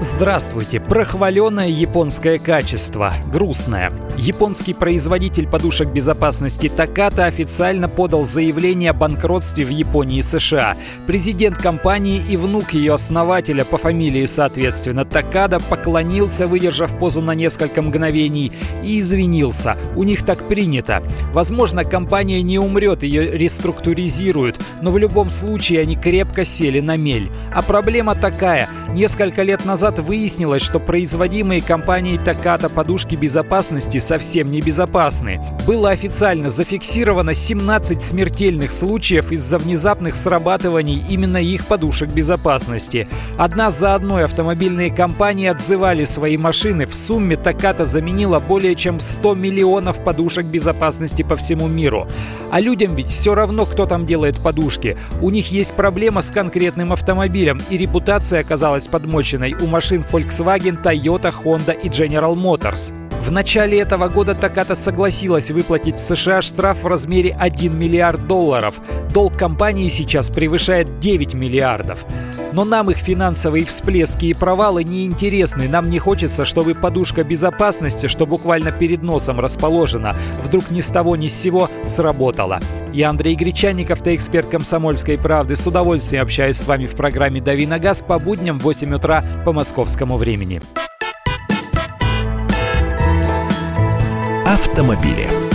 Здравствуйте! Прохваленное японское качество. Грустное. Японский производитель подушек безопасности Takata официально подал заявление о банкротстве в Японии и США. Президент компании и внук ее основателя по фамилии, соответственно, Такада поклонился, выдержав позу на несколько мгновений, и извинился. У них так принято. Возможно, компания не умрет, ее реструктуризируют, но в любом случае они крепко сели на мель. А проблема такая. Несколько лет назад выяснилось, что производимые компанией Takata подушки безопасности совсем не безопасны. Было официально зафиксировано 17 смертельных случаев из-за внезапных срабатываний именно их подушек безопасности. Одна за одной автомобильные компании отзывали свои машины. В сумме Takata заменила более чем 100 миллионов подушек безопасности по всему миру. А людям ведь все равно, кто там делает подушки. У них есть проблема с конкретным автомобилем, и репутация оказалась подмоченной у машин Volkswagen, Toyota, Honda и General Motors. В начале этого года Takata согласилась выплатить в США штраф в размере 1 миллиард долларов. Долг компании сейчас превышает 9 миллиардов. Но нам их финансовые всплески и провалы не интересны. Нам не хочется, чтобы подушка безопасности, что буквально перед носом расположена, вдруг ни с того ни с сего сработала. Я Андрей Гречанников, ты эксперт комсомольской правды. С удовольствием общаюсь с вами в программе «Дави на газ» по будням в 8 утра по московскому времени. Автомобили.